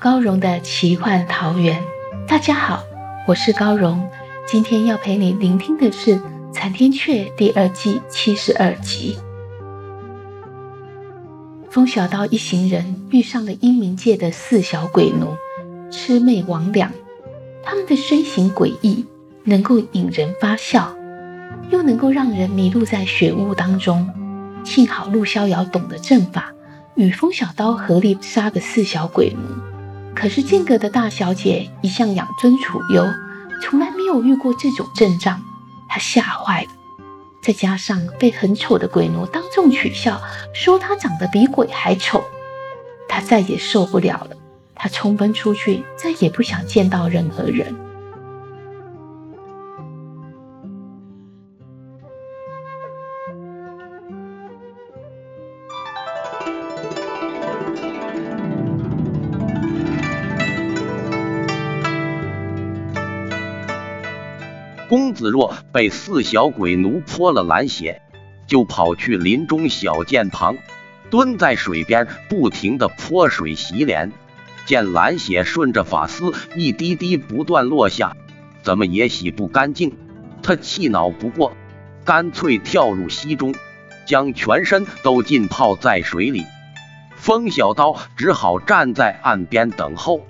高荣的奇幻桃源。大家好，我是高荣。今天要陪你聆听的是《残天阙》第二季七十二集。风小刀一行人遇上了阴冥界的四小鬼奴魑魅魍魉，他们的身形诡异，能够引人发笑，又能够让人迷路在雪雾当中。幸好陆逍遥懂得阵法。与风小刀合力杀个四小鬼奴，可是剑阁的大小姐一向养尊处优，从来没有遇过这种阵仗，她吓坏了。再加上被很丑的鬼奴当众取笑，说她长得比鬼还丑，她再也受不了了。她冲奔出去，再也不想见到任何人。子若被四小鬼奴泼了蓝血，就跑去林中小涧旁，蹲在水边，不停的泼水洗脸。见蓝血顺着发丝一滴滴不断落下，怎么也洗不干净。他气恼不过，干脆跳入溪中，将全身都浸泡在水里。风小刀只好站在岸边等候。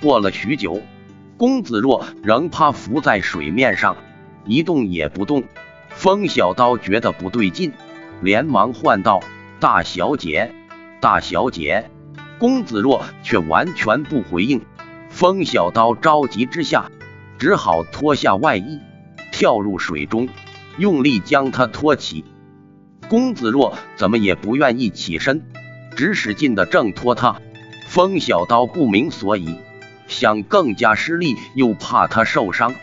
过了许久，公子若仍趴伏在水面上。一动也不动，风小刀觉得不对劲，连忙唤道：“大小姐，大小姐！”公子若却完全不回应。风小刀着急之下，只好脱下外衣，跳入水中，用力将他托起。公子若怎么也不愿意起身，只使劲的挣脱他。风小刀不明所以，想更加施力，又怕他受伤。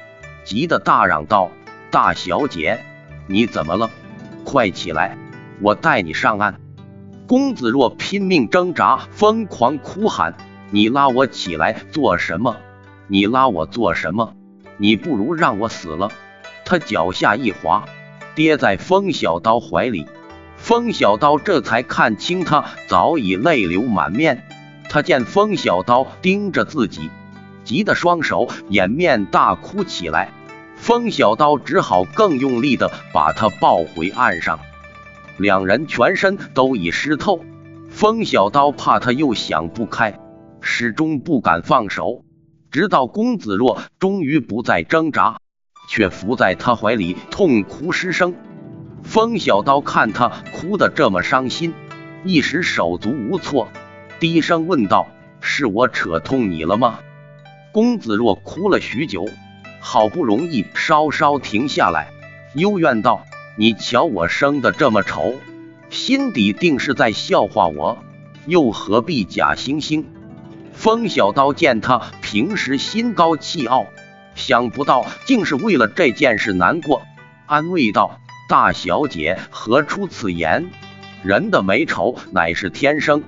急得大嚷道：“大小姐，你怎么了？快起来，我带你上岸！”公子若拼命挣扎，疯狂哭喊：“你拉我起来做什么？你拉我做什么？你不如让我死了！”他脚下一滑，跌在风小刀怀里。风小刀这才看清他早已泪流满面。他见风小刀盯着自己。急得双手掩面大哭起来，风小刀只好更用力的把他抱回岸上。两人全身都已湿透，风小刀怕他又想不开，始终不敢放手，直到公子若终于不再挣扎，却伏在他怀里痛哭失声。风小刀看他哭得这么伤心，一时手足无措，低声问道：“是我扯痛你了吗？”公子若哭了许久，好不容易稍稍停下来，幽怨道：“你瞧我生的这么丑，心底定是在笑话我，又何必假惺惺？”风小刀见他平时心高气傲，想不到竟是为了这件事难过，安慰道：“大小姐何出此言？人的美丑乃是天生。”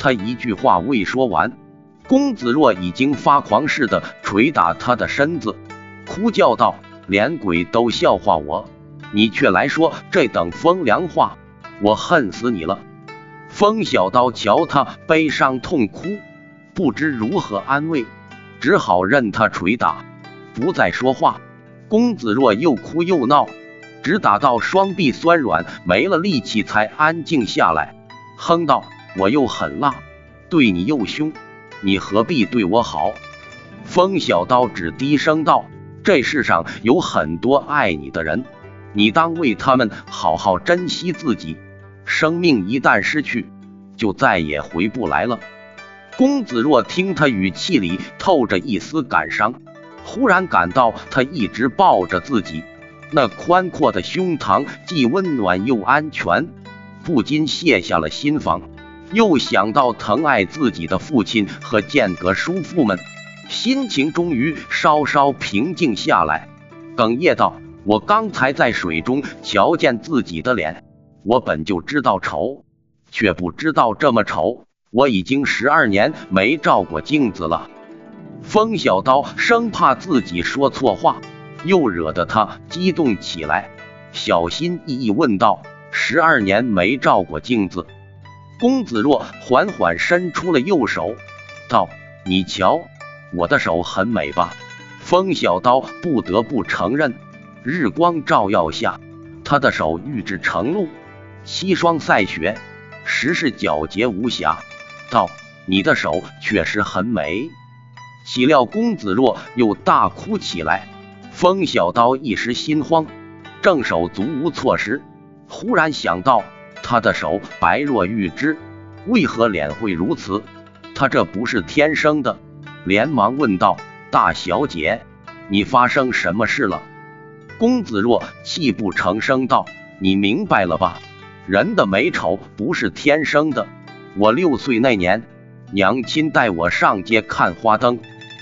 他一句话未说完。公子若已经发狂似的捶打他的身子，哭叫道：“连鬼都笑话我，你却来说这等风凉话，我恨死你了！”风小刀瞧他悲伤痛哭，不知如何安慰，只好任他捶打，不再说话。公子若又哭又闹，直打到双臂酸软，没了力气，才安静下来，哼道：“我又狠辣，对你又凶。”你何必对我好？风小刀只低声道：“这世上有很多爱你的人，你当为他们好好珍惜自己。生命一旦失去，就再也回不来了。”公子若听他语气里透着一丝感伤，忽然感到他一直抱着自己，那宽阔的胸膛既温暖又安全，不禁卸下了心防。又想到疼爱自己的父亲和剑阁叔父们，心情终于稍稍平静下来，哽咽道：“我刚才在水中瞧见自己的脸，我本就知道丑，却不知道这么丑。我已经十二年没照过镜子了。”风小刀生怕自己说错话，又惹得他激动起来，小心翼翼问道：“十二年没照过镜子？”公子若缓缓伸出了右手，道：“你瞧，我的手很美吧？”风小刀不得不承认，日光照耀下，他的手玉质成露，西霜赛雪，实是皎洁无瑕。道：“你的手确实很美。”岂料公子若又大哭起来，风小刀一时心慌，正手足无措时，忽然想到。他的手白若玉脂，为何脸会如此？他这不是天生的，连忙问道：“大小姐，你发生什么事了？”公子若泣不成声道：“你明白了吧？人的美丑不是天生的。我六岁那年，娘亲带我上街看花灯，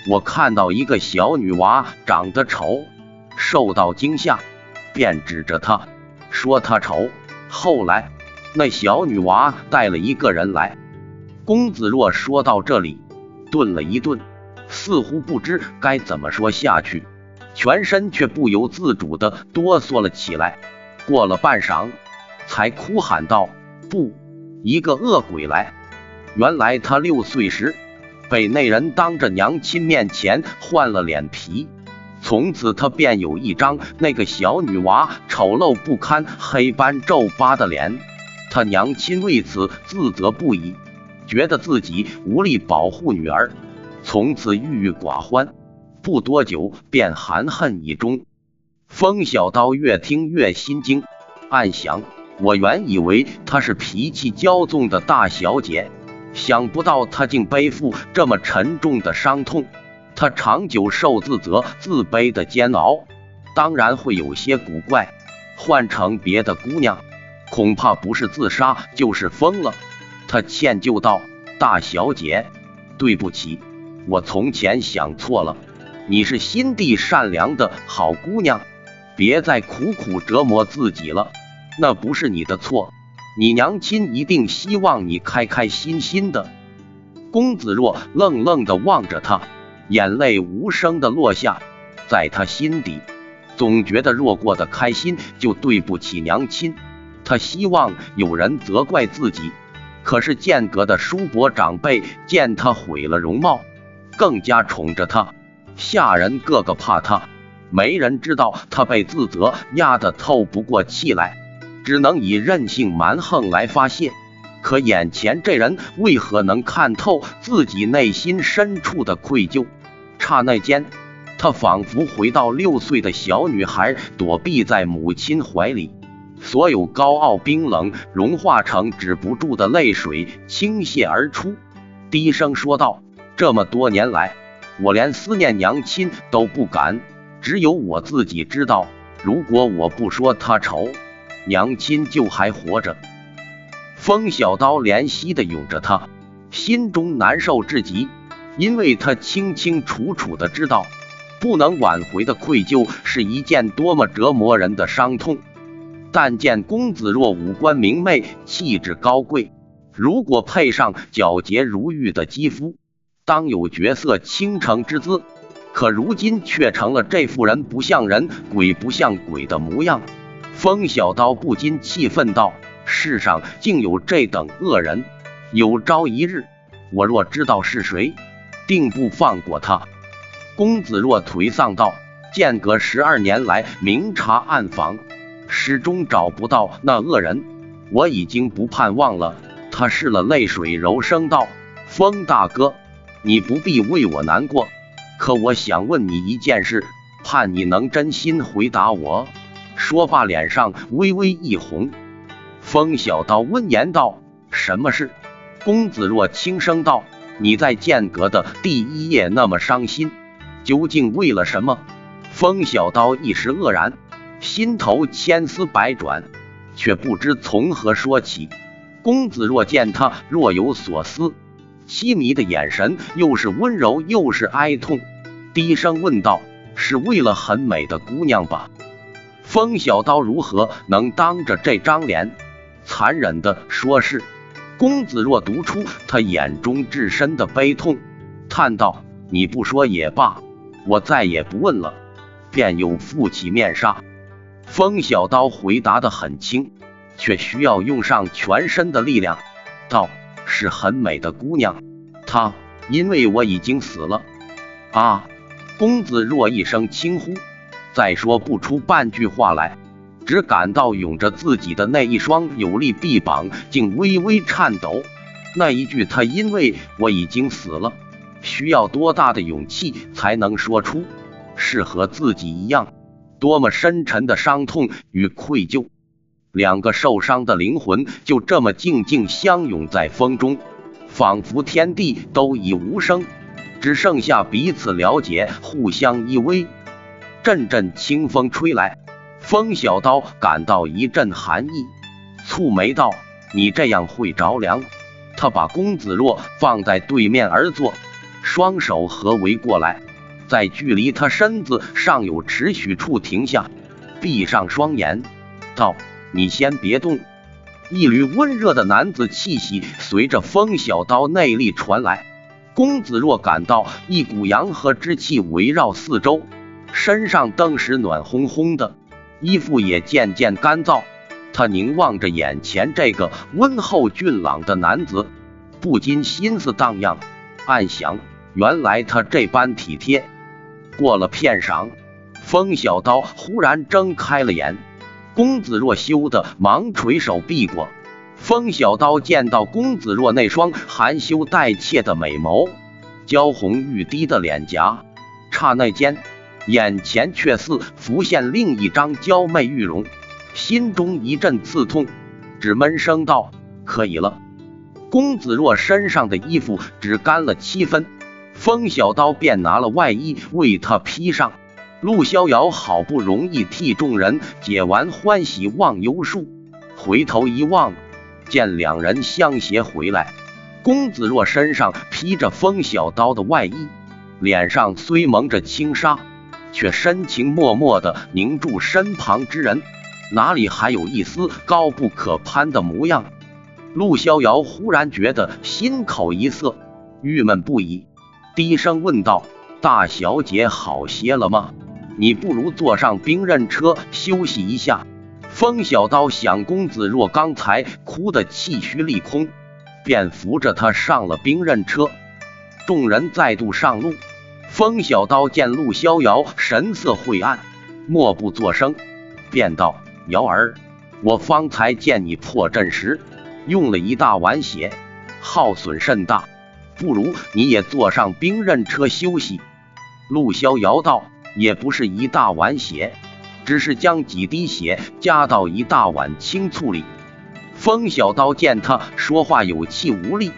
我看到一个小女娃长得丑，受到惊吓，便指着她说她丑。后来。”那小女娃带了一个人来。公子若说到这里，顿了一顿，似乎不知该怎么说下去，全身却不由自主的哆嗦了起来。过了半晌，才哭喊道：“不，一个恶鬼来！原来他六岁时被那人当着娘亲面前换了脸皮，从此他便有一张那个小女娃丑陋不堪、黑斑皱疤的脸。”他娘亲为此自责不已，觉得自己无力保护女儿，从此郁郁寡欢。不多久便含恨以终。风小刀越听越心惊，暗想：我原以为她是脾气骄纵的大小姐，想不到她竟背负这么沉重的伤痛。她长久受自责、自卑的煎熬，当然会有些古怪。换成别的姑娘。恐怕不是自杀就是疯了。他歉疚道：“大小姐，对不起，我从前想错了。你是心地善良的好姑娘，别再苦苦折磨自己了。那不是你的错，你娘亲一定希望你开开心心的。”公子若愣愣地望着他，眼泪无声地落下。在他心底，总觉得若过得开心，就对不起娘亲。他希望有人责怪自己，可是剑阁的叔伯长辈见他毁了容貌，更加宠着他，下人个个怕他，没人知道他被自责压得透不过气来，只能以任性蛮横来发泄。可眼前这人为何能看透自己内心深处的愧疚？刹那间，他仿佛回到六岁的小女孩，躲避在母亲怀里。所有高傲冰冷融化成止不住的泪水倾泻而出，低声说道：“这么多年来，我连思念娘亲都不敢，只有我自己知道，如果我不说她丑，娘亲就还活着。”风小刀怜惜的拥着他，心中难受至极，因为他清清楚楚的知道，不能挽回的愧疚是一件多么折磨人的伤痛。但见公子若五官明媚，气质高贵，如果配上皎洁如玉的肌肤，当有绝色倾城之姿。可如今却成了这妇人不像人，鬼不像鬼的模样。风小刀不禁气愤道：“世上竟有这等恶人！有朝一日，我若知道是谁，定不放过他。”公子若颓丧道：“间隔十二年来，明察暗访。”始终找不到那恶人，我已经不盼望了。他拭了泪水，柔声道：“风大哥，你不必为我难过。可我想问你一件事，盼你能真心回答我。”说罢，脸上微微一红。风小刀温言道：“什么事？”公子若轻声道：“你在剑阁的第一夜那么伤心，究竟为了什么？风小刀一时愕然，心头千丝百转，却不知从何说起。公子若见他若有所思，凄迷的眼神又是温柔又是哀痛，低声问道：“是为了很美的姑娘吧？”风小刀如何能当着这张脸残忍的说是？公子若读出他眼中至深的悲痛，叹道：“你不说也罢，我再也不问了。”便又覆起面纱。风小刀回答的很轻，却需要用上全身的力量，道：“是很美的姑娘，她因为我已经死了。”啊！公子若一声轻呼，再说不出半句话来。只感到涌着自己的那一双有力臂膀竟微微颤抖。那一句“他因为我已经死了”，需要多大的勇气才能说出？是和自己一样，多么深沉的伤痛与愧疚。两个受伤的灵魂就这么静静相拥在风中，仿佛天地都已无声，只剩下彼此了解，互相依偎。阵阵清风吹来。风小刀感到一阵寒意，蹙眉道：“你这样会着凉。”他把公子若放在对面而坐，双手合围过来，在距离他身子尚有尺许处停下，闭上双眼，道：“你先别动。”一缕温热的男子气息随着风小刀内力传来，公子若感到一股阳和之气围绕四周，身上顿时暖烘烘的。衣服也渐渐干燥，他凝望着眼前这个温厚俊朗的男子，不禁心思荡漾，暗想：原来他这般体贴。过了片晌，风小刀忽然睁开了眼，公子若羞得忙垂手避过。风小刀见到公子若那双含羞带怯的美眸，娇红欲滴的脸颊，刹那间。眼前却似浮现另一张娇媚玉容，心中一阵刺痛，只闷声道：“可以了。”公子若身上的衣服只干了七分，风小刀便拿了外衣为他披上。陆逍遥好不容易替众人解完欢喜忘忧术，回头一望，见两人相携回来。公子若身上披着风小刀的外衣，脸上虽蒙着轻纱。却深情脉脉地凝住身旁之人，哪里还有一丝高不可攀的模样？陆逍遥忽然觉得心口一涩，郁闷不已，低声问道：“大小姐好些了吗？你不如坐上兵刃车休息一下。”风小刀想，公子若刚才哭得气虚力空，便扶着他上了兵刃车。众人再度上路。风小刀见陆逍遥神色晦暗，默不作声，便道：“瑶儿，我方才见你破阵时用了一大碗血，耗损甚大，不如你也坐上兵刃车休息。”陆逍遥道：“也不是一大碗血，只是将几滴血加到一大碗清醋里。”风小刀见他说话有气无力，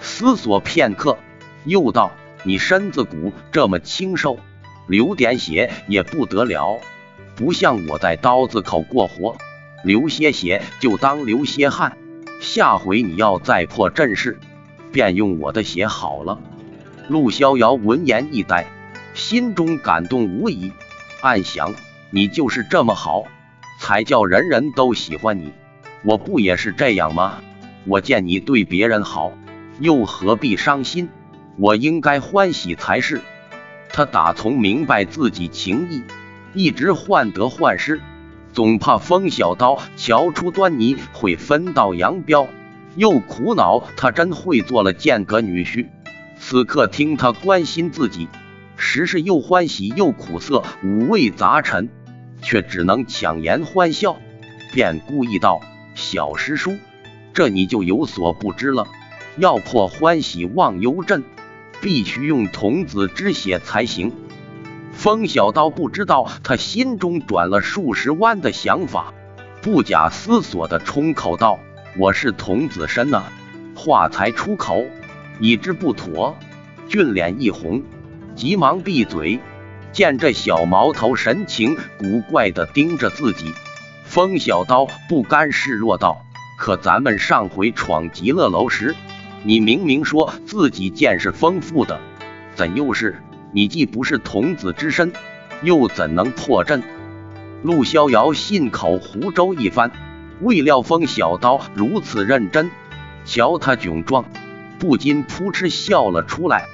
思索片刻，又道。你身子骨这么清瘦，流点血也不得了，不像我在刀子口过活，流些血就当流些汗。下回你要再破阵势，便用我的血好了。陆逍遥闻言一呆，心中感动无疑，暗想：你就是这么好，才叫人人都喜欢你。我不也是这样吗？我见你对别人好，又何必伤心？我应该欢喜才是。他打从明白自己情意，一直患得患失，总怕风小刀瞧出端倪会分道扬镳，又苦恼他真会做了剑阁女婿。此刻听他关心自己，实是又欢喜又苦涩，五味杂陈，却只能强颜欢笑，便故意道：“小师叔，这你就有所不知了，要破欢喜忘忧阵。”必须用童子之血才行。风小刀不知道他心中转了数十弯的想法，不假思索的冲口道：“我是童子身呐！”话才出口，已知不妥，俊脸一红，急忙闭嘴。见这小毛头神情古怪的盯着自己，风小刀不甘示弱道：“可咱们上回闯极乐楼时，你明明说自己见识丰富的，怎又是？你既不是童子之身，又怎能破阵？”陆逍遥信口胡诌一番，未料风小刀如此认真，瞧他窘状，不禁扑哧笑了出来。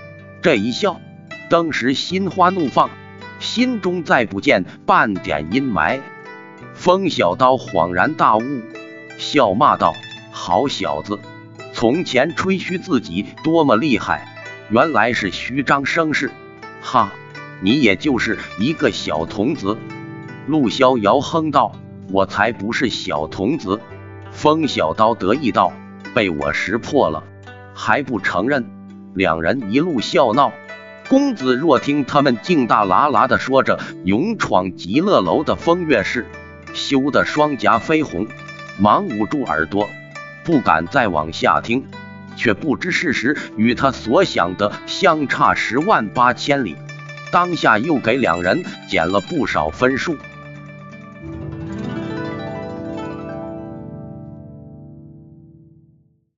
这一笑，当时心花怒放。心中再不见半点阴霾，风小刀恍然大悟，笑骂道：“好小子，从前吹嘘自己多么厉害，原来是虚张声势。哈，你也就是一个小童子。”陆逍遥哼道：“我才不是小童子。”风小刀得意道：“被我识破了，还不承认？”两人一路笑闹。公子若听他们竟大喇喇的说着勇闯极乐楼的风月事，羞得双颊绯红，忙捂住耳朵，不敢再往下听，却不知事实与他所想的相差十万八千里，当下又给两人减了不少分数。